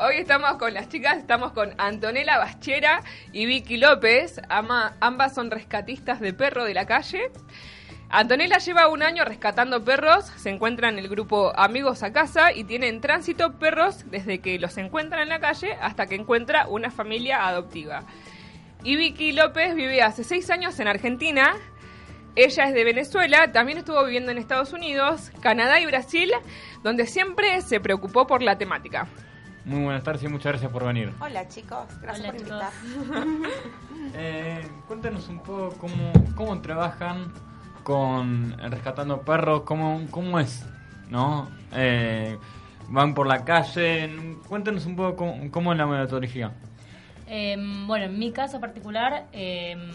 Hoy estamos con las chicas, estamos con Antonella Bachera y Vicky López. ambas son rescatistas de perro de la calle. Antonella lleva un año rescatando perros, se encuentra en el grupo Amigos a Casa y tiene en tránsito perros desde que los encuentran en la calle hasta que encuentra una familia adoptiva. Y Vicky López vive hace seis años en Argentina. Ella es de Venezuela, también estuvo viviendo en Estados Unidos, Canadá y Brasil, donde siempre se preocupó por la temática. Muy buenas tardes y muchas gracias por venir. Hola chicos, gracias por invitar. eh, cuéntanos un poco cómo, cómo trabajan con Rescatando Perros, cómo, cómo es, ¿no? Eh, van por la calle, cuéntanos un poco cómo, es la metodología. Em, bueno, en mi caso particular, em,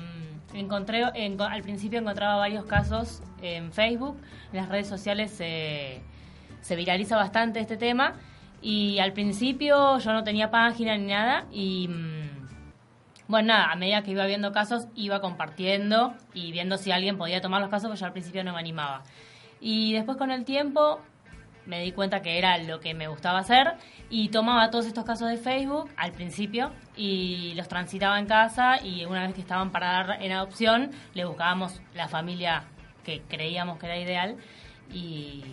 encontré, al principio encontraba varios casos en Facebook, en las redes sociales se viraliza bastante este tema y al principio yo no tenía página ni nada y mm, bueno, nada, a medida que iba viendo casos iba compartiendo y viendo si alguien podía tomar los casos, porque yo al principio no me animaba. Y después con el tiempo me di cuenta que era lo que me gustaba hacer y tomaba todos estos casos de Facebook al principio y los transitaba en casa y una vez que estaban para dar en adopción le buscábamos la familia que creíamos que era ideal y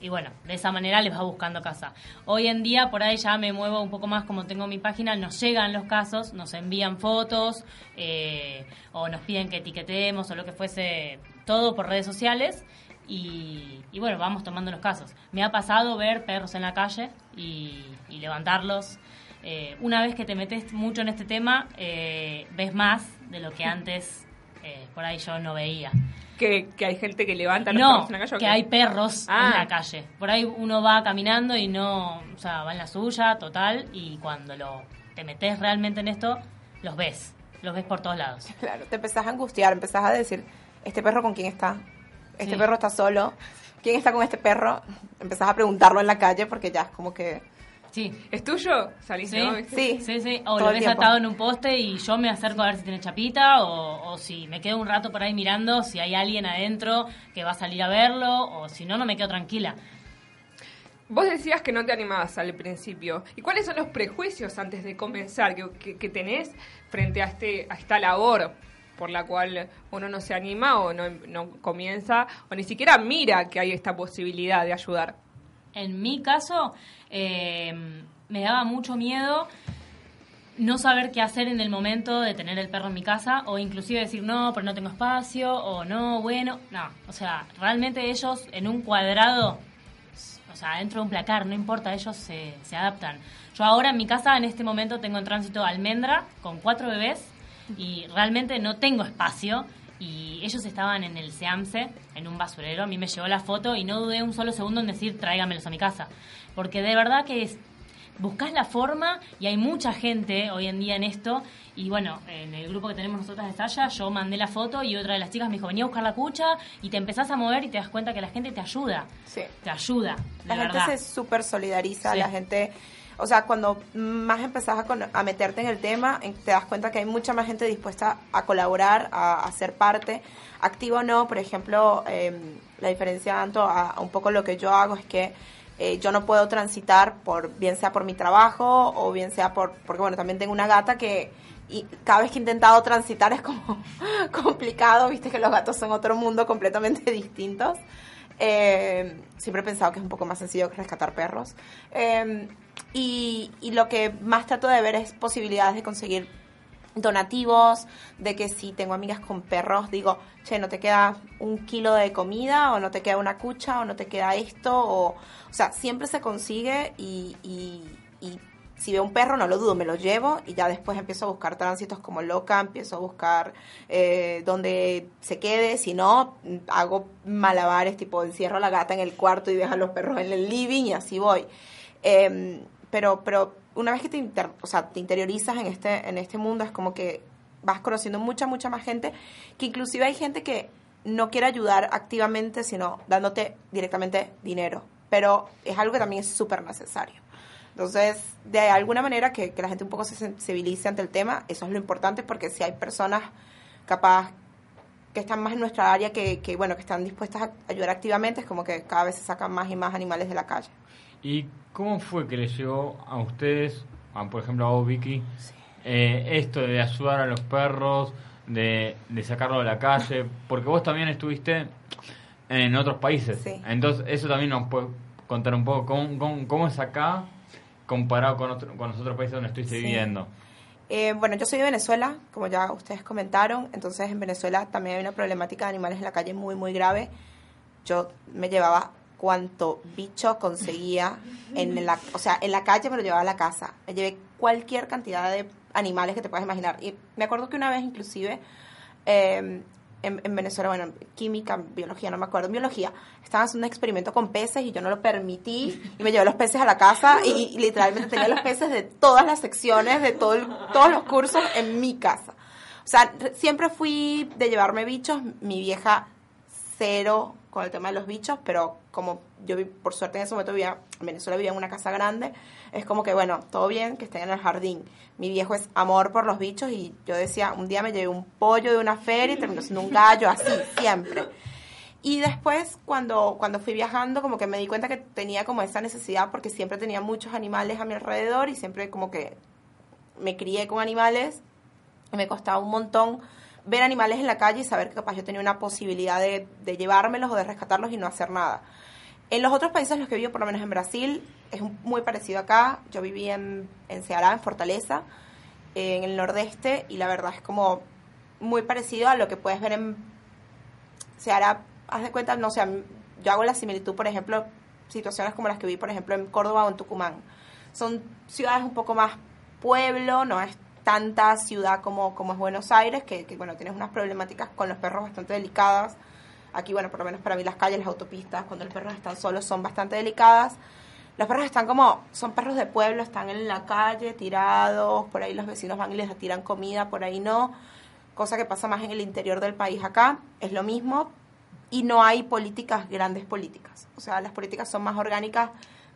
y bueno, de esa manera les va buscando casa. Hoy en día por ahí ya me muevo un poco más como tengo mi página, nos llegan los casos, nos envían fotos eh, o nos piden que etiquetemos o lo que fuese, todo por redes sociales y, bueno, vamos tomando los casos. Me ha pasado ver perros en la calle y, levantarlos. Eh, una vez que te metes mucho en este tema, eh, ves más de lo que antes por ahí yo no veía que, hay gente que levanta los perros en la calle. que hay perros en ah. la calle. Por ahí uno va caminando y no, o sea, va en la suya, total, y cuando lo te metes realmente en esto, los ves, los ves por todos lados. Claro, te empezás a angustiar, empezás a decir, ¿este perro con quién está? ¿Este perro está solo? ¿Quién está con este perro? Empezás a preguntarlo en la calle porque ya es como que Sí. ¿Es tuyo? ¿Salís sí, sí, sí, sí. O lo ves atado en un poste y yo me acerco a ver si tiene chapita o, o, si me quedo un rato por ahí mirando si hay alguien adentro que va a salir a verlo o si no, no me quedo tranquila. Vos decías que no te animabas al principio. ¿Y cuáles son los prejuicios antes de comenzar que, que, tenés frente a, este, a esta labor por la cual uno no se anima o no, no comienza o ni siquiera mira que hay esta posibilidad de ayudar? En mi caso, eh, me daba mucho miedo no saber qué hacer en el momento de tener el perro en mi casa o inclusive decir no, pero no tengo espacio o no, bueno, no, o sea, realmente ellos en un cuadrado, o sea, dentro de un placar, no importa, ellos se, se adaptan. Yo ahora en mi casa en este momento tengo en tránsito almendra con cuatro bebés y realmente no tengo espacio y ellos estaban en el SEAMSE, en un basurero, a mí me llegó la foto y no dudé un solo segundo en decir tráigamelos a mi casa, porque de verdad que es, buscas la forma y hay mucha gente hoy en día en esto. Y bueno, en el grupo que tenemos nosotras de Saya, yo mandé la foto y otra de las chicas me dijo, venía a buscar la cucha y te empezás a mover y te das cuenta que la gente te ayuda, sí. te ayuda. La gente se súper solidariza, la gente o sea, cuando más empezás a, meterte en el tema, te das cuenta que hay mucha más gente dispuesta a colaborar, a, ser parte, activo o no. Por ejemplo, em, la diferencia tanto a, un poco lo que yo hago es que eh, yo no puedo transitar por bien sea por mi trabajo o bien sea por porque bueno también tengo una gata que y cada vez que he intentado transitar es como complicado viste que los gatos son otro mundo completamente distintos eh, siempre he pensado que es un poco más sencillo que rescatar perros eh, y, y lo que más trato de ver es posibilidades de conseguir donativos, de que si tengo amigas con perros, digo, che, no te queda un kilo de comida, o no te queda una cucha, o no te queda esto, o, o sea, siempre se consigue y, y, y, si veo un perro, no lo dudo, me lo llevo y ya después empiezo a buscar tránsitos como loca, empiezo a buscar eh, donde se quede, si no, hago malabares, tipo encierro a la gata en el cuarto y dejo a los perros en el living y así voy. Eh, pero, pero una vez que te, o sea, te interiorizas en este, en este mundo, es como que vas conociendo mucha, mucha más gente, que inclusive hay gente que no quiere ayudar activamente, sino dándote directamente dinero. Pero es algo que también es súper necesario. Entonces, de alguna manera que, que, la gente un poco se sensibilice ante el tema, eso es lo importante, porque si hay personas capaz que están más en nuestra área, que, que bueno, que están dispuestas a ayudar activamente, es como que cada vez se sacan más y más animales de la calle. ¿Y cómo fue que le llegó a ustedes, a, por ejemplo a vos, Vicky, eh, esto de ayudar a los perros, de, de sacarlo de la calle? Porque vos también estuviste en otros países. Sí. Entonces, eso también nos puede contar un poco cómo, cómo, cómo es acá comparado con, otro- con los otros países donde estuviste Sí. viviendo. Eh, bueno, yo soy de Venezuela, como ya ustedes comentaron, entonces en Venezuela también hay una problemática de animales en la calle muy, muy grave. Yo me llevaba cuanto bicho conseguía en la, o sea, en la calle me lo llevaba a la casa. Llevé cualquier cantidad de animales que te puedas imaginar. Y me acuerdo que una vez inclusive eh, en, en Venezuela, bueno, química, biología, no me acuerdo, en biología, estaban haciendo un experimento con peces y yo no lo permití y me llevé los peces a la casa y, y literalmente tenía los peces de todas las secciones, de todo el- todos los cursos en mi casa. O sea, re- siempre fui de llevarme bichos, mi vieja cero con el tema de los bichos, pero como yo por suerte en ese momento vivía, en Venezuela vivía en una casa grande, es como que bueno, todo bien, que estén en el jardín. Mi viejo es amor por los bichos y yo decía, un día me llevé un pollo de una feria y terminó siendo un gallo, así, siempre. Y después, cuando, cuando fui viajando, como que me di cuenta que tenía como esa necesidad porque siempre tenía muchos animales a mi alrededor y siempre como que me crié con animales me costaba un montón ver animales en la calle y saber que capaz yo tenía una posibilidad de, llevármelos o de rescatarlos y no hacer nada. En los otros países los que vivo, por lo menos en Brasil, es muy parecido acá. Yo viví en, en Ceará, en Fortaleza, en el nordeste, y la verdad es como muy parecido a lo que puedes ver en Ceará. Haz de cuenta, no sé, yo hago la similitud, por ejemplo, situaciones como las que vi, por ejemplo, en Córdoba o en Tucumán. Son ciudades un poco más pueblo, no es tanta ciudad como, como es Buenos Aires, que, bueno, tienes unas problemáticas con los perros bastante delicadas. Aquí, bueno, por lo menos para mí las calles, las autopistas, cuando los perros están solos son bastante delicadas. Los perros están como, son perros de pueblo, están en la calle tirados, por ahí los vecinos van y les tiran comida, por ahí no. Cosa que pasa más en el interior del país acá, es lo mismo. Y no hay políticas, grandes políticas. O sea, las políticas son más orgánicas,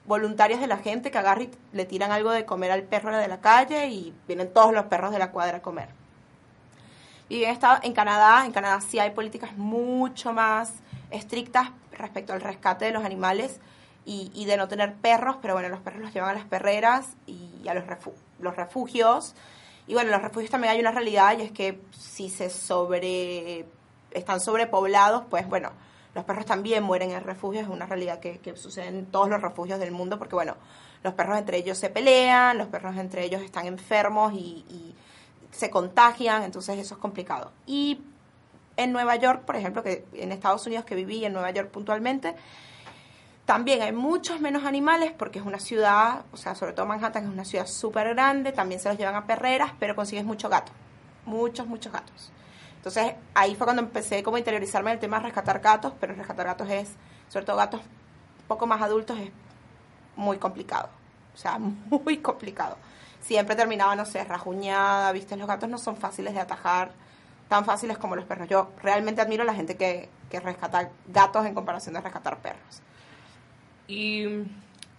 voluntarias de la gente que agarra y le tiran algo de comer al perro de la calle y vienen todos los perros de la cuadra a comer. Y estado en Canadá, en Canadá sí hay políticas mucho más estrictas respecto al rescate de los animales y, de no tener perros, pero bueno, los perros los llevan a las perreras y a los, los refugios. Y bueno, en los refugios también hay una realidad y es que si se sobre están sobrepoblados, pues bueno, los perros también mueren en refugios, es una realidad que, sucede en todos los refugios del mundo, porque bueno, los perros entre ellos se pelean, los perros entre ellos están enfermos y, y se contagian, entonces eso es complicado. Y en Nueva York, por ejemplo, que en Estados Unidos que viví, en Nueva York puntualmente, también hay muchos menos animales porque es una ciudad, o sea, sobre todo Manhattan es una ciudad súper grande, también se los llevan a perreras, pero consigues mucho gato, muchos, muchos gatos. Entonces ahí fue cuando empecé como a interiorizarme el tema de rescatar gatos, pero rescatar gatos es, sobre todo gatos un poco más adultos, es muy complicado. O sea, muy complicado. Siempre terminaba, no sé, rajuñada, viste, los gatos no son fáciles de atajar, tan fáciles como los perros. Yo realmente admiro a la gente que, que rescata gatos en comparación de rescatar perros. Y mm,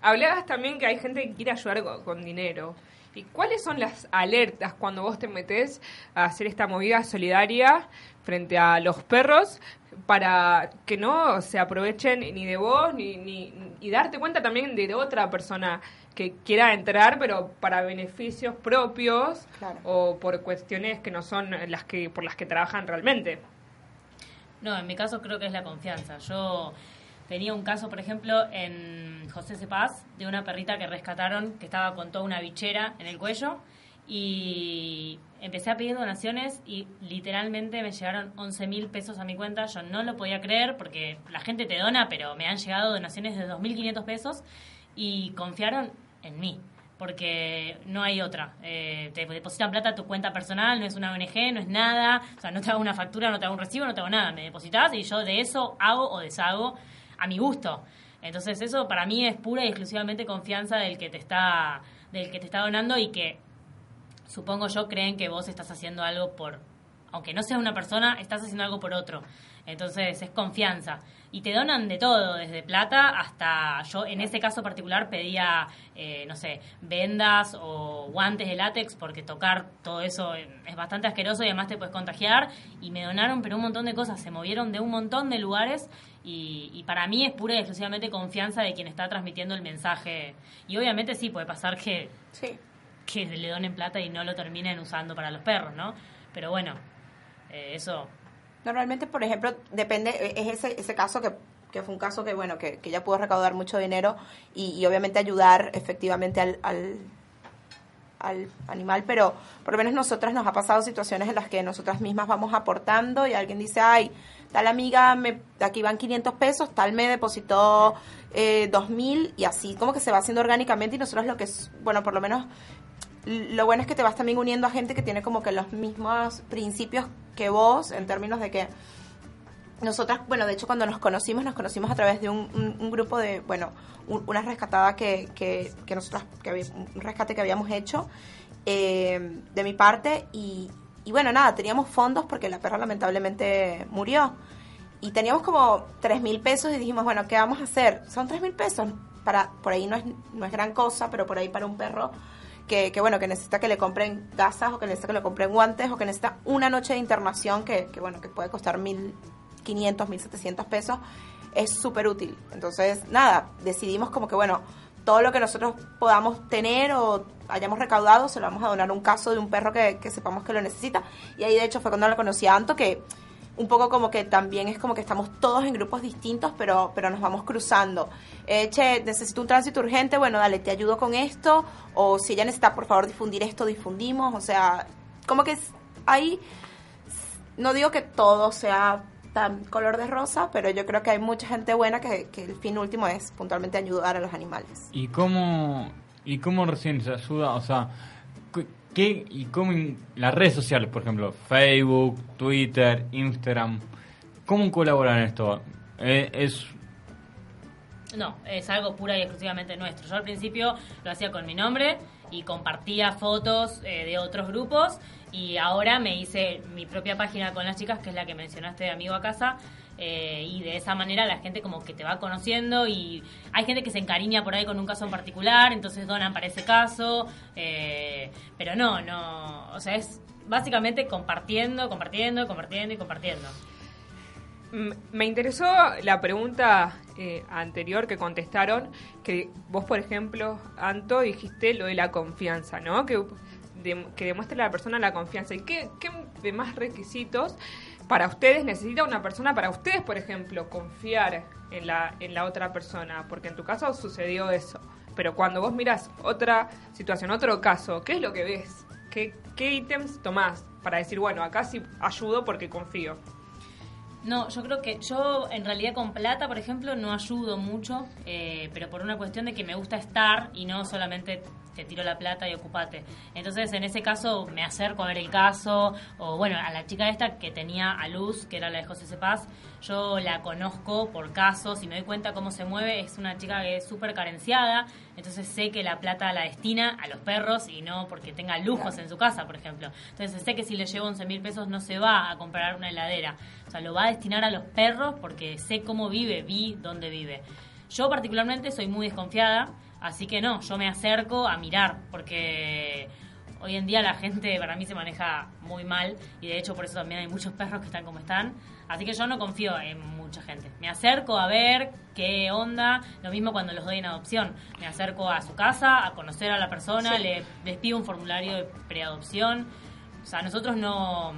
hablabas también que hay gente que quiere ayudar con dinero. ¿Y cuáles son las alertas cuando vos te metés a hacer esta movida solidaria frente a los perros para que no se aprovechen ni de vos ni, ni y darte cuenta también de otra persona que quiera entrar pero para beneficios propios Claro. o por cuestiones que no son las que por las que trabajan realmente? No, en mi caso creo que es la confianza. Yo tenía un caso, por ejemplo, en José Cepaz, de una perrita que rescataron que estaba con toda una bichera en el cuello y empecé a pedir donaciones y literalmente me llegaron 11 mil pesos a mi cuenta. Yo no lo podía creer porque la gente te dona, pero me han llegado donaciones de 2.500 pesos y confiaron en mí. Porque no hay otra. Eh, te depositan plata a tu cuenta personal, no es una ONG, no es nada. O sea, no te hago una factura, no te hago un recibo, no te hago nada. Me depositas y yo de eso hago o deshago a mi gusto. Entonces eso para mí es pura y exclusivamente confianza del que te está, del que te está donando y que supongo yo creen que vos estás haciendo algo por aunque no sea una persona, estás haciendo algo por otro. Entonces es confianza. Y te donan de todo, desde plata hasta, yo en ese caso particular pedía, eh, no sé, vendas o guantes de látex, porque tocar todo eso es bastante asqueroso y además te puedes contagiar. Y me donaron, pero un montón de cosas, se movieron de un montón de lugares y, para mí es pura y exclusivamente confianza de quien está transmitiendo el mensaje. Y obviamente sí, puede pasar que, Sí. que le donen plata y no lo terminen usando para los perros, ¿no? Pero bueno, eh, eso. Normalmente, por ejemplo, depende, e, es ese, ese caso que, que fue un caso que, bueno, que, que ella pudo recaudar mucho dinero y, y obviamente ayudar efectivamente al, al, al animal, pero por lo menos nosotras nos ha pasado situaciones en las que nosotras mismas vamos aportando y alguien dice, ay, tal amiga, me, aquí van 500 pesos, tal me depositó eh, 2.000 y así como que se va haciendo orgánicamente y nosotros lo que es, bueno, por lo menos lo bueno es que te vas también uniendo a gente que tiene como que los mismos principios que vos en términos de que nosotras, bueno, de hecho cuando nos conocimos, nos conocimos a través de un, grupo de, bueno, un, una rescatada que, que, que nosotras, que un rescate que habíamos hecho eh, de mi parte y, y bueno, nada, teníamos fondos porque la perra lamentablemente murió y teníamos como tres mil pesos y dijimos, bueno, ¿qué vamos a hacer? Son tres mil pesos, para, por ahí no es, no es gran cosa, pero por ahí para un perro que, que, bueno, que necesita que le compren gasas o que necesita que le compren guantes o que necesita una noche de internación que, que bueno, que puede costar 1.500, 1.700 pesos, es súper útil. Entonces, nada, decidimos como que, bueno, todo lo que nosotros podamos tener o hayamos recaudado se lo vamos a donar a un caso de un perro que, sepamos que lo necesita. Y ahí, de hecho, fue cuando la conocí a Anto, que un poco como que también es como que estamos todos en grupos distintos, pero, pero nos vamos cruzando. Eh, che, necesito un tránsito urgente, bueno, dale, te ayudo con esto, o si ella necesita, por favor, difundir esto, difundimos, o sea, como que ahí, no digo que todo sea tan color de rosa, pero yo creo que hay mucha gente buena que, que el fin último es puntualmente ayudar a los animales. ¿Y cómo, y cómo recién se ayuda? O sea, ¿Qué y cómo las redes sociales, por ejemplo, Facebook, Twitter, Instagram, cómo colaboran en esto? Eh, es no, es algo pura y exclusivamente nuestro. Yo al principio lo hacía con mi nombre y compartía fotos eh, de otros grupos y ahora me hice mi propia página con las chicas, que es la que mencionaste de Amigo a Casa, eh, y de esa manera la gente como que te va conociendo y hay gente que se encariña por ahí con un caso en particular, entonces donan para ese caso, eh, pero no, no, o sea, es básicamente compartiendo, compartiendo, compartiendo y compartiendo. Me interesó la pregunta eh, anterior que contestaron, que vos, por ejemplo, Anto, dijiste lo de la confianza, ¿no? Que, que demuestre a la persona la confianza. ¿Y qué, qué demás requisitos para ustedes necesita una persona, para ustedes, por ejemplo, confiar en la, en la otra persona? Porque en tu caso sucedió eso. Pero cuando vos miras otra situación, otro caso, ¿qué es lo que ves? ¿Qué, qué ítems tomás para decir, bueno, acá sí ayudo porque confío? No, yo creo que yo en realidad con plata, por ejemplo, no ayudo mucho, eh, pero por una cuestión de que me gusta estar y no solamente te tiro la plata y ocupate. Entonces, en ese caso, me acerco a ver el caso, o bueno, a la chica esta que tenía a Luz, que era la de José Cepaz, yo la conozco por casos y me doy cuenta cómo se mueve, es una chica que es súper carenciada, entonces sé que la plata la destina a los perros y no porque tenga lujos en su casa, por ejemplo. Entonces sé que si le llevo 11 mil pesos no se va a comprar una heladera, o sea, lo va a destinar a los perros porque sé cómo vive, vi dónde vive. Yo particularmente soy muy desconfiada, Así que no, yo me acerco a mirar, porque hoy en día la gente para mí se maneja muy mal y de hecho por eso también hay muchos perros que están como están. Así que yo no confío en mucha gente. Me acerco a ver qué onda, lo mismo cuando los doy en adopción. Me acerco a su casa, a conocer a la persona, sí. le, les pido un formulario de preadopción. O sea, nosotros no,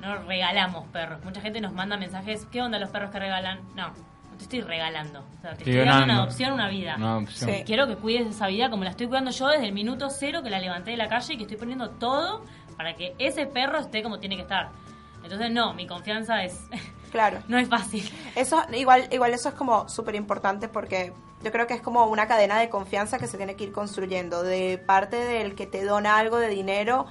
no regalamos perros. Mucha gente nos manda mensajes, ¿qué onda los perros que regalan? No, te estoy regalando. O sea, te estoy dando una adopción, una vida. Una adopción. Sí. Quiero que cuides esa vida como la estoy cuidando yo desde el minuto cero que la levanté de la calle y que estoy poniendo todo para que ese perro esté como tiene que estar. Entonces, no, mi confianza es... Claro. no es fácil. Eso, igual, igual eso es como súper importante porque yo creo que es como una cadena de confianza que se tiene que ir construyendo. De parte del que te dona algo de dinero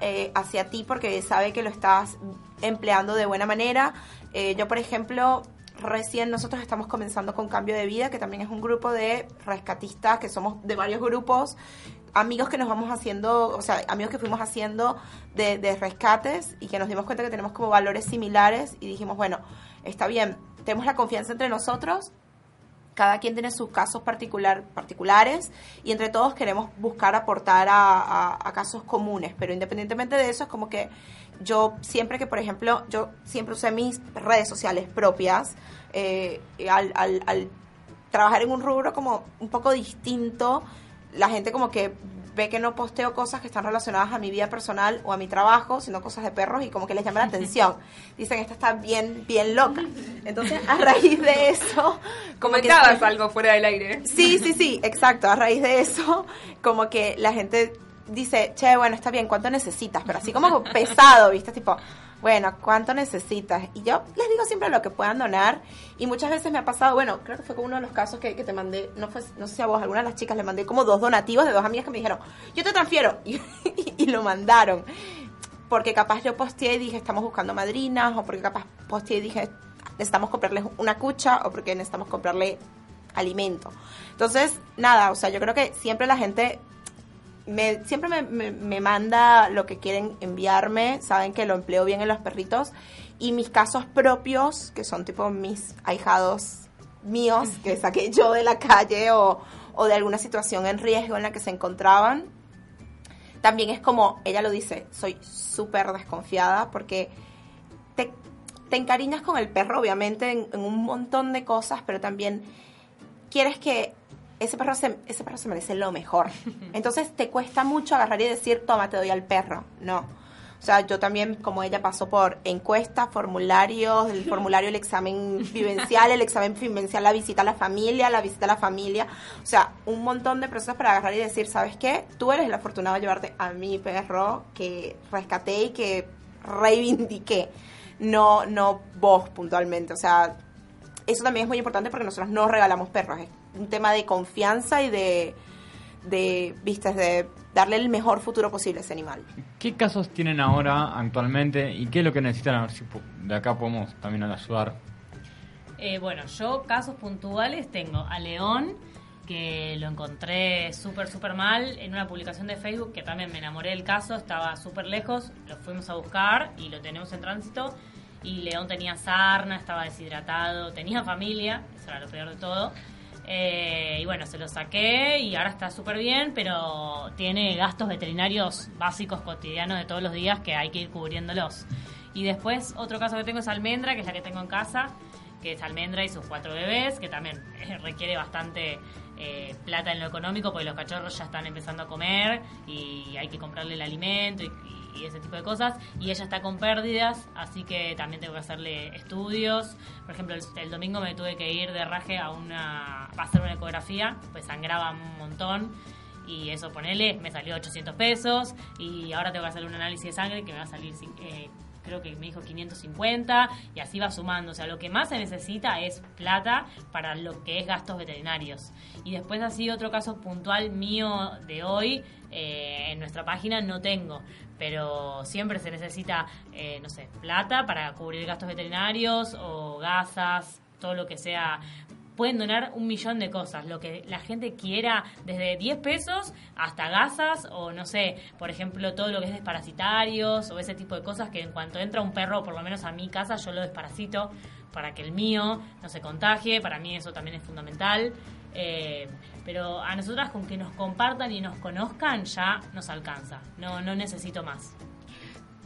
eh, hacia ti porque sabe que lo estás empleando de buena manera. Eh, yo, por ejemplo, recién nosotros estamos comenzando con Cambio de Vida, que también es un grupo de rescatistas, que somos de varios grupos, amigos que nos vamos haciendo, o sea, amigos que fuimos haciendo de, de rescates y que nos dimos cuenta que tenemos como valores similares y dijimos, bueno, está bien, tenemos la confianza entre nosotros, cada quien tiene sus casos particular, particulares y entre todos queremos buscar aportar a, casos comunes, pero independientemente de eso es como que yo siempre que, por ejemplo, yo siempre usé mis redes sociales propias eh, al, al trabajar en un rubro como un poco distinto, la gente como que ve que no posteo cosas que están relacionadas a mi vida personal o a mi trabajo, sino cosas de perros y como que les llama la atención. Dicen, esta está bien, bien loca. Entonces, a raíz de eso... Comentabas algo fuera del aire. Sí, sí, sí, exacto. A raíz de eso, como que la gente dice, che, bueno, está bien, ¿cuánto necesitas? Pero así como pesado, ¿viste? Tipo, bueno, ¿cuánto necesitas? Y yo les digo siempre lo que puedan donar. Y muchas veces me ha pasado, bueno, creo que fue como uno de los casos que, te mandé, no fue, no sé si a vos, alguna de las chicas le mandé como dos donativos de dos amigas que me dijeron, yo te transfiero. Y, lo mandaron. Porque capaz yo posteé y dije, estamos buscando madrinas, o porque capaz posteé y dije, necesitamos comprarles una cucha, o porque necesitamos comprarle alimento. Entonces, nada, o sea, yo creo que siempre la gente me, siempre me, me, manda lo que quieren enviarme, saben que lo empleo bien en los perritos, y mis casos propios, que son tipo mis ahijados míos, que saqué yo de la calle o, o de alguna situación en riesgo en la que se encontraban, también es como, ella lo dice, soy súper desconfiada porque te, te, encariñas con el perro, obviamente, en un montón de cosas, pero también quieres que ese perro, se, ese perro se merece lo mejor. Entonces te cuesta mucho agarrar y decir, toma, te doy al perro. No. O sea, yo también, como ella pasó por encuestas, formularios, el formulario, el examen vivencial, el examen vivencial, la visita a la familia, la visita a la familia. O sea, un montón de procesos para agarrar y decir, ¿sabes qué? Tú eres el afortunado de llevarte a mi perro que rescaté y que reivindiqué. No, no vos puntualmente. O sea, eso también es muy importante porque nosotros no regalamos perros un tema de confianza y de, de vistas de darle el mejor futuro posible a ese animal. ¿Qué casos tienen ahora actualmente y qué es lo que necesitan? A ver si de acá podemos también ayudar. Eh, bueno, yo casos puntuales tengo a León, que lo encontré súper, súper mal en una publicación de Facebook, que también me enamoré del caso, estaba súper lejos, lo fuimos a buscar y lo tenemos en tránsito. Y León tenía sarna, estaba deshidratado, tenía familia, eso era lo peor de todo. Eh, y bueno, se lo saqué y ahora está súper bien, pero tiene gastos veterinarios básicos cotidianos de todos los días que hay que ir cubriéndolos. Y después otro caso que tengo es Almendra, que es la que tengo en casa, que es Almendra y sus cuatro bebés, que también requiere bastante eh, plata en lo económico porque los cachorros ya están empezando a comer y hay que comprarle el alimento y y ese tipo de cosas. Y ella está con pérdidas, así que también tengo que hacerle estudios. Por ejemplo, el, domingo me tuve que ir de raje a, una, a hacer una ecografía, pues sangraba un montón. Y eso, ponele, me salió 800 pesos. Y ahora tengo que hacer un análisis de sangre que me va a salir eh, creo que me dijo 550 y así va sumando. O sea, lo que más se necesita es plata para lo que es gastos veterinarios. Y después así otro caso puntual mío de hoy, eh, en nuestra página no tengo, pero siempre se necesita, eh, no sé, plata para cubrir gastos veterinarios o gasas, todo lo que sea. Pueden donar un millón de cosas, lo que la gente quiera, desde 10 pesos hasta gasas o no sé, por ejemplo, todo lo que es desparasitarios o ese tipo de cosas que en cuanto entra un perro, por lo menos a mi casa, yo lo desparasito para que el mío no se contagie, para mí eso también es fundamental. Eh, pero a nosotras con que nos compartan y nos conozcan ya nos alcanza. No, no necesito más.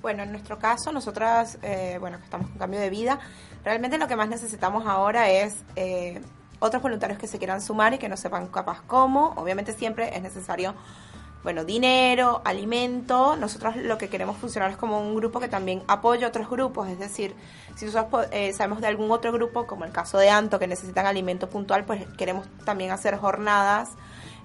Bueno, en nuestro caso, nosotras, eh, bueno, que estamos con cambio de vida, realmente lo que más necesitamos ahora es eh, otros voluntarios que se quieran sumar y que no sepan capaz cómo. Obviamente siempre es necesario bueno, dinero, alimento. Nosotros lo que queremos funcionar es como un grupo que también apoya otros grupos. Es decir, si nosotros eh, sabemos de algún otro grupo, como el caso de Anto, que necesitan alimento puntual, pues queremos también hacer jornadas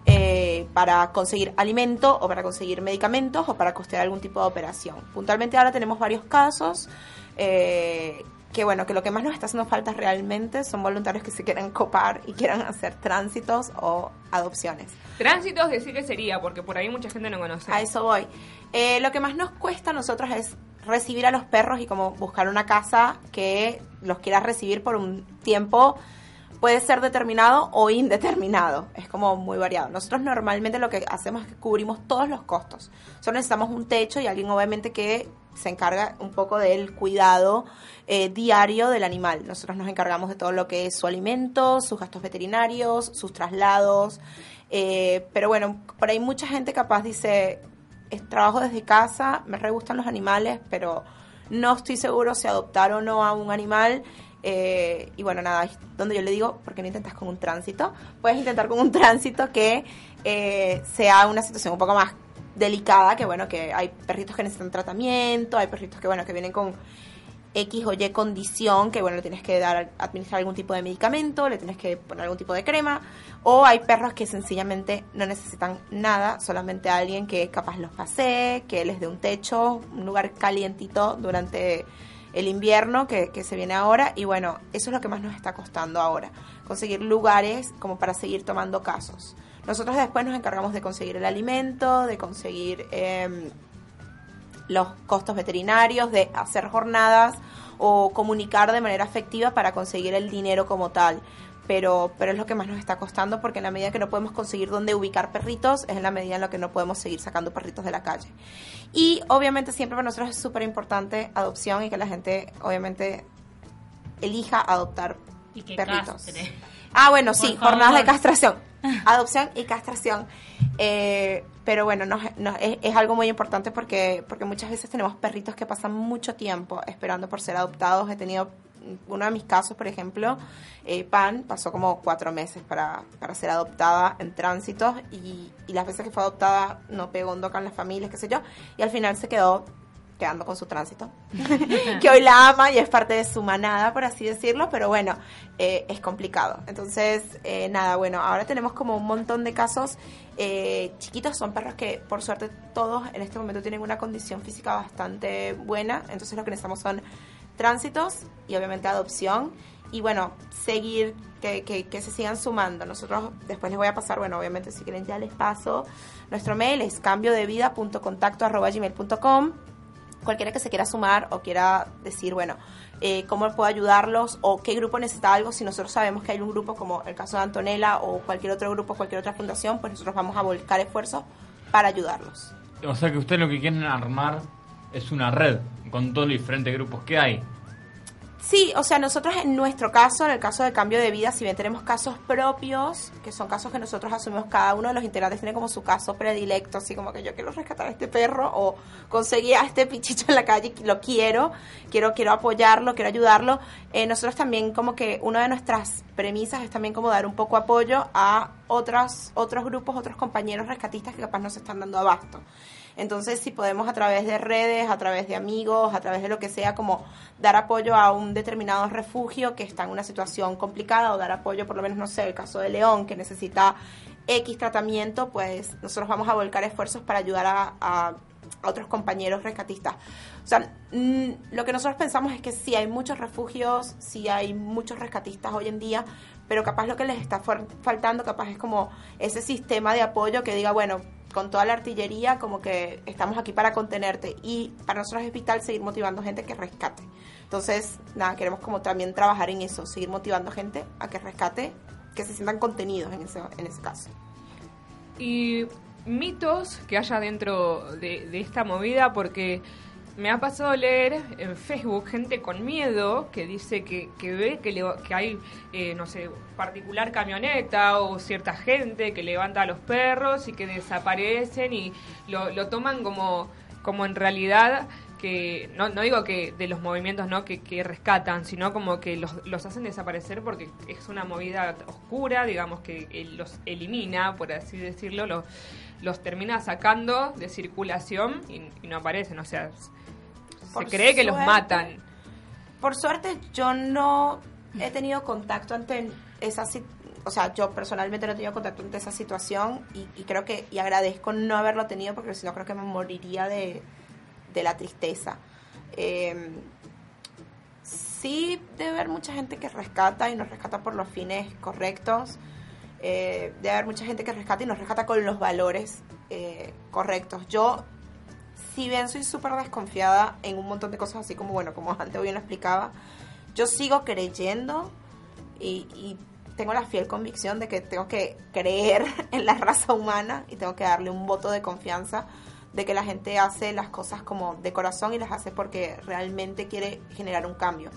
eh, para conseguir alimento o para conseguir medicamentos o para costear algún tipo de operación. Puntualmente ahora tenemos varios casos. Eh, que bueno, que lo que más nos está haciendo falta realmente son voluntarios que se quieran copar y quieran hacer tránsitos o adopciones. Tránsitos, decir que sería, porque por ahí mucha gente no conoce. A eso voy. Eh, lo que más nos cuesta a nosotros es recibir a los perros y como buscar una casa que los quiera recibir por un tiempo puede ser determinado o indeterminado. Es como muy variado. Nosotros normalmente lo que hacemos es que cubrimos todos los costos. Solo necesitamos un techo y alguien obviamente que se encarga un poco del cuidado eh, diario del animal. Nosotros nos encargamos de todo lo que es su alimento, sus gastos veterinarios, sus traslados. Eh, pero bueno, por ahí mucha gente capaz dice, trabajo desde casa, me re gustan los animales, pero no estoy seguro si adoptar o no a un animal. Eh, y bueno, nada, donde yo le digo, ¿por qué no intentas con un tránsito? Puedes intentar con un tránsito que sea una situación un poco más delicada, que bueno, que hay perritos que necesitan tratamiento, hay perritos que bueno, que vienen con X o Y condición, que bueno, le tienes que dar, administrar algún tipo de medicamento, le tienes que poner algún tipo de crema, o hay perros que sencillamente no necesitan nada, solamente alguien que capaz los pase, que les dé un techo, un lugar calientito durante el invierno que, que se viene ahora, y bueno, eso es lo que más nos está costando ahora, conseguir lugares como para seguir tomando casos. Nosotros después nos encargamos de conseguir el alimento, de conseguir em, los costos veterinarios, de hacer jornadas o comunicar de manera efectiva para conseguir el dinero como tal. Pero, pero es lo que más nos está costando porque en la medida que no podemos conseguir dónde ubicar perritos, es en la medida en la que no podemos seguir sacando perritos de la calle. Y obviamente siempre para nosotros es súper importante adopción y que la gente obviamente elija adoptar perritos. Ah, bueno, sí, jornadas de castración. Adopción y castración. Eh, pero bueno, no, es, algo muy importante porque, porque muchas veces tenemos perritos que pasan mucho tiempo esperando por ser adoptados. He tenido uno de mis casos, por ejemplo, eh, Pan pasó como cuatro meses para, para ser adoptada en tránsito y, las veces que fue adoptada no pegó un doca en las familias, qué sé yo, y al final se quedó quedando con su tránsito, que hoy la ama y es parte de su manada, por así decirlo, pero bueno, eh, es complicado. Entonces, eh, nada, bueno, ahora tenemos como un montón de casos chiquitos, son perros que por suerte todos en este momento tienen una condición física bastante buena, entonces lo que necesitamos son tránsitos y obviamente adopción y bueno, seguir, que, que, se sigan sumando. Nosotros después les voy a pasar, bueno, obviamente si quieren ya les paso. Nuestro mail es cambio de vida.contacto.gmail.com cualquiera que se quiera sumar o quiera decir, bueno, eh, cómo puedo ayudarlos o qué grupo necesita algo, si nosotros sabemos que hay un grupo como el caso de Antonella o cualquier otro grupo, cualquier otra fundación, pues nosotros vamos a volcar esfuerzos para ayudarlos. O sea que ustedes lo que quieren armar es una red con todos los diferentes grupos que hay. Sí, o sea, nosotros en nuestro caso, en el caso del cambio de vida, si bien tenemos casos propios, que son casos que nosotros asumimos, cada uno de los integrantes tiene como su caso predilecto, así como que yo quiero rescatar a este perro o conseguí a este pichicho en la calle, lo quiero, quiero, quiero apoyarlo, quiero ayudarlo. Eh, nosotros también como que una de nuestras premisas es también como dar un poco apoyo a otros, otros grupos, otros compañeros rescatistas que capaz nos están dando abasto. Entonces, si podemos a través de redes, a través de amigos, a través de lo que sea, como dar apoyo a un determinado refugio que está en una situación complicada o dar apoyo, por lo menos, no sé, el caso de León, que necesita X tratamiento, pues nosotros vamos a volcar esfuerzos para ayudar a, otros compañeros rescatistas. O sea, mm, lo que nosotros pensamos es que sí hay muchos refugios, sí hay muchos rescatistas hoy en día, pero capaz lo que les está faltando, capaz es como ese sistema de apoyo que diga, bueno, con toda la artillería, como que estamos aquí para contenerte. Y para nosotros es vital seguir motivando gente que rescate. Entonces, nada, queremos como también trabajar en eso, seguir motivando gente a que rescate, que se sientan contenidos en ese, en ese caso. Y mitos que haya dentro de, de esta movida, porque me ha pasado leer en Facebook gente con miedo que dice que, que ve que, que hay, eh, no sé, particular camioneta o cierta gente que levanta a los perros y que desaparecen y lo, lo toman como, como en realidad que no, no digo que de los movimientos no que, que rescatan sino como que los, los, hacen desaparecer porque es una movida oscura digamos que los elimina por así decirlo los, los termina sacando de circulación y, y no aparecen. O sea se cree que los matan. Por suerte yo no he tenido contacto ante esa o sea, yo personalmente no he tenido contacto ante esa situación y, creo que, y agradezco no haberlo tenido porque si no creo que me moriría de, la tristeza. Eh, sí debe haber mucha gente que rescata y nos rescata por los fines correctos. Eh, debe haber mucha gente que rescata y nos rescata con los valores eh, correctos. Yo si bien soy súper desconfiada en un montón de cosas, así como, bueno, como antes bien lo explicaba, yo sigo creyendo y, tengo la fiel convicción de que tengo que creer en la raza humana y tengo que darle un voto de confianza de que la gente hace las cosas como de corazón y las hace porque realmente quiere generar un cambio.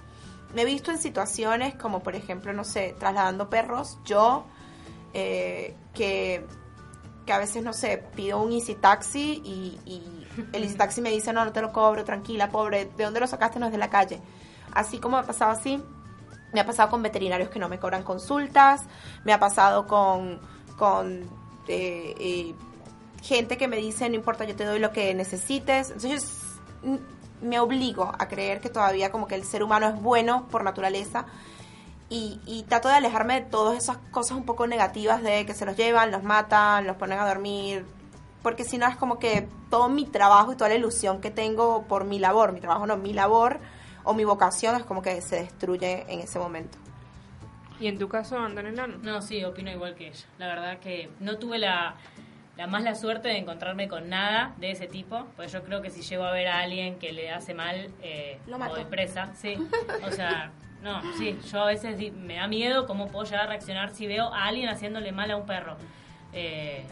Me he visto en situaciones como, por ejemplo, no sé, trasladando perros, yo, eh, que, que a veces, no sé, pido un Easy Taxi y, y el Easy Taxi me dice, no, no te lo cobro, tranquila, pobre, ¿de dónde lo sacaste? No es de la calle. Así como ha pasado así, me ha pasado con veterinarios que no me cobran consultas, me ha pasado con, con eh, eh, gente que me dice, no importa, yo te doy lo que necesites. Entonces, me obligo a creer que todavía como que el ser humano es bueno por naturaleza y, y, trato de alejarme de todas esas cosas un poco negativas de que se los llevan, los matan, los ponen a dormir, porque si no es como que todo mi trabajo y toda la ilusión que tengo por mi labor, mi trabajo no, mi labor o mi vocación es como que se destruye en ese momento. ¿Y en tu caso, Antonella? No, sí, opino igual que ella. La verdad que no tuve la, la más la suerte de encontrarme con nada de ese tipo, pues yo creo que si llego a ver a alguien que le hace mal eh, o de presa, sí, o sea, no, sí, yo a veces me da miedo cómo puedo llegar a reaccionar si veo a alguien haciéndole mal a un perro. Eh,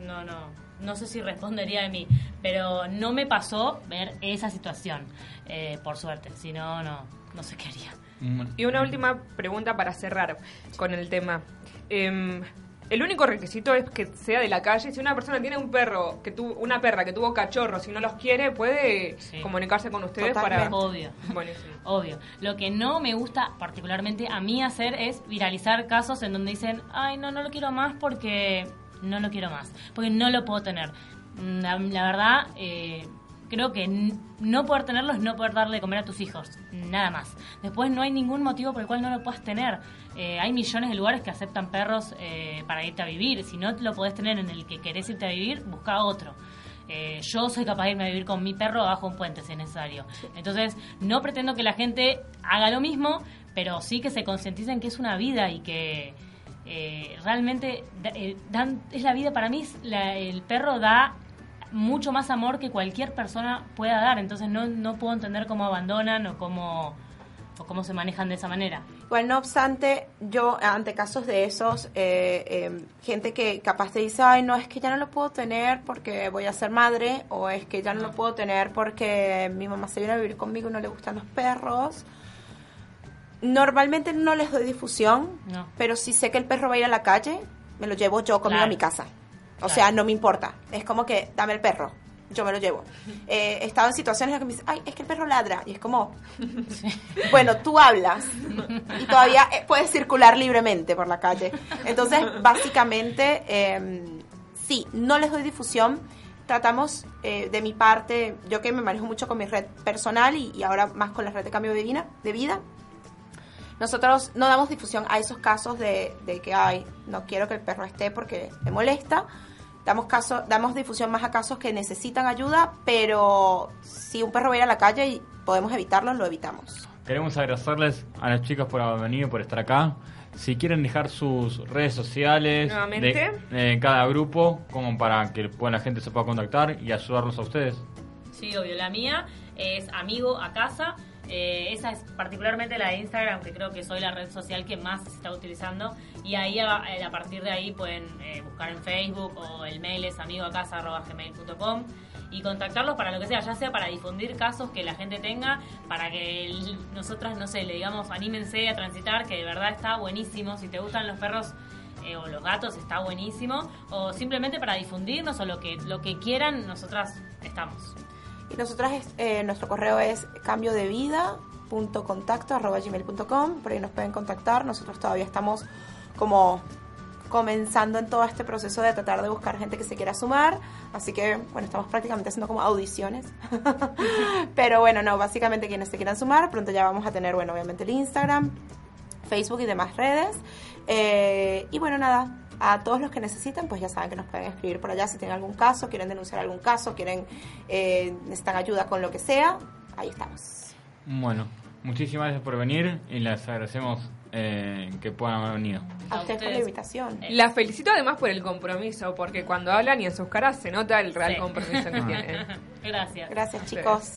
no, no, no sé si respondería de mí, pero no me pasó ver esa situación, eh, por suerte, si no, no, no sé qué haría. Y una última pregunta para cerrar con el tema. Eh, el único requisito es que sea de la calle. Si una persona tiene un perro, que tuvo, una perra que tuvo cachorros y no los quiere, puede comunicarse con ustedes para... Obvio. Obvio. Lo que no me gusta particularmente a mí hacer es viralizar casos en donde dicen, ay, no, no lo quiero más porque no lo quiero más, porque no lo puedo tener. Mm, la, verdad, eh, creo que no poder tenerlo es no poder darle de comer a tus hijos, nada más. Después no hay ningún motivo por el cual no lo puedas tener. Eh, hay millones de lugares que aceptan perros eh, para irte a vivir. Si no lo podés tener en el que querés irte a vivir, busca otro. yo soy capaz de irme a vivir con mi perro bajo un puente si es necesario. Entonces, no pretendo que la gente haga lo mismo, pero sí que se concienticen que es una vida y que eh, realmente eh, dan, es la vida, para mí el perro da mucho más amor que cualquier persona pueda dar, entonces no, no puedo entender cómo abandonan o cómo, o cómo se manejan de esa manera. Bueno, no obstante, yo ante casos de esos, eh, gente que capaz te dice, ay, no, es que ya no lo puedo tener porque voy a ser madre, o es que ya no lo puedo tener porque mi mamá se viene a vivir conmigo y no le gustan los perros, Normalmente no les doy difusión, pero si sé que el perro va a ir a la calle, me lo llevo yo conmigo a mi casa. O sea, no me importa. Es como que, dame el perro, yo me lo llevo. Eh, he estado en situaciones en las que me dicen, ay, es que el perro ladra. Y es como, bueno, tú hablas y todavía eh, puedes circular libremente por la calle. Entonces, básicamente, em, sí, no les doy difusión. Tratamos eh, de mi parte, yo que me manejo mucho con mi red personal y, y ahora más con la red de cambio de vida, de vida nosotros no damos difusión a esos casos de, que, ay, no quiero que el perro esté porque me molesta. Damos, caso, damos difusión más a casos que necesitan ayuda, pero si un perro va a ir a la calle y podemos evitarlo, lo evitamos. Queremos agradecerles a las chicas por haber venido, por estar acá. Si quieren dejar sus redes sociales de cada grupo, como para que la gente se pueda contactar y ayudarlos a ustedes. Sí, obvio. La mía es amigo a casa eh, esa es particularmente la de Instagram, que creo que soy la red social que más se está utilizando. Y ahí a, eh, partir de ahí pueden eh, buscar en Facebook o el mail es amigoacasa.gmail.com y contactarlos para lo que sea, ya sea para difundir casos que la gente tenga, para que nosotras, no sé, le digamos, anímense a transitar, que de verdad está buenísimo. Si te gustan los perros o los gatos, está buenísimo. O simplemente para difundirnos o lo que, lo que quieran, nosotras estamos. Y nosotras, eh, nuestro correo es cambio de vida gmail.com por ahí nos pueden contactar. Nosotros todavía estamos como comenzando en todo este proceso de tratar de buscar gente que se quiera sumar. Así que bueno estamos prácticamente haciendo como audiciones. Pero bueno no básicamente quienes se quieran sumar pronto ya vamos a tener bueno obviamente el Instagram Facebook y demás redes. Eh, y bueno nada a todos los que necesiten, pues ya saben que nos pueden escribir por allá si tienen algún caso, quieren denunciar algún caso, quieren eh, necesitan ayuda con lo que sea, ahí estamos. Bueno, muchísimas gracias por venir y les agradecemos eh, que puedan haber venido. A ustedes por la invitación. La felicito además por el compromiso, porque cuando hablan y en sus caras se nota el real compromiso que tienen. Gracias. Gracias, chicos.